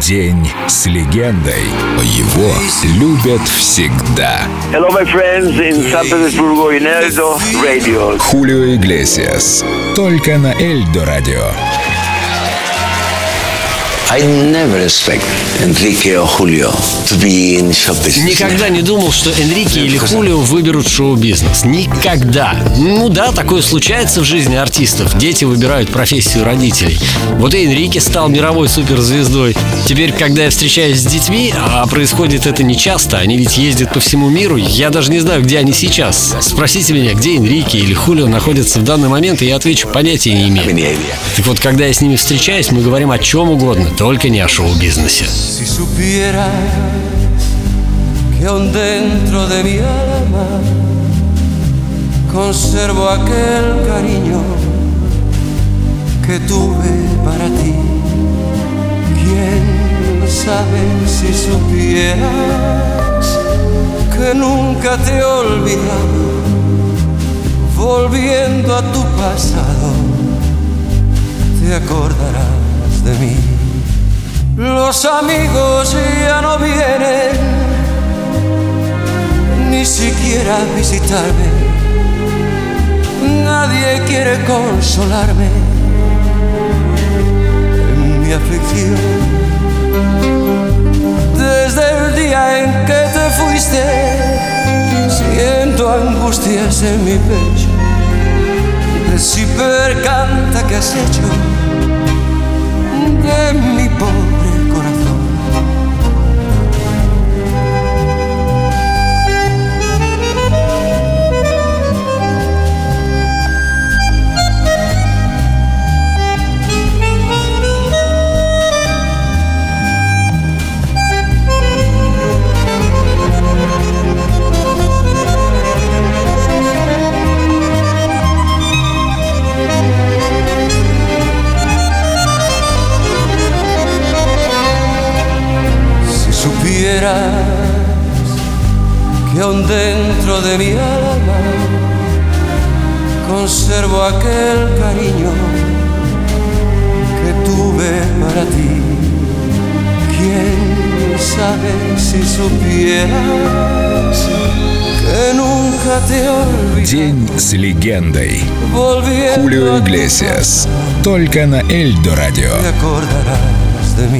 День с легендой. Его любят всегда. Hello, my friends in San Petersburgo in Eldo Radio. Хулио Иглесиас. Только на Эльдо Радио. I never expect Enrique or Julio to be in show business. Никогда не думал, что Энрике или Хулио выберут шоу-бизнес. Никогда. Ну да, такое случается в жизни артистов. Дети выбирают профессию родителей. Вот и Энрике стал мировой суперзвездой. Теперь, когда я встречаюсь с детьми, а происходит это не часто, они ведь ездят по всему миру, я даже не знаю, где они сейчас. Спросите меня, где Энрике или Хулио находятся в данный момент, и я отвечу, понятия не имею. Так вот, когда я с ними встречаюсь, мы говорим о чем угодно, только не о шоу-бизнесе. Si supieras que aún dentro de mi alma conservo aquel cariño que tuve para ti. Quién sabe si supieras que nunca te he olvidado, volviendo a tu pasado, te acordarás de mí. Los amigos ya no vienen ni siquiera a visitarme. Nadie quiere consolarme en mi aflicción. Desde el día en que te fuiste, siento angustias en mi pecho. De canta que has hecho de mi supieras que aún dentro de mi alma conservo aquel cariño que tuve para ti. Quién sabe si supieras que nunca te olvidé. День с легендой. Volviendo Хулио a tu Иглесиас. pasado, Только на Эльдо Радио. te acordarás de mí.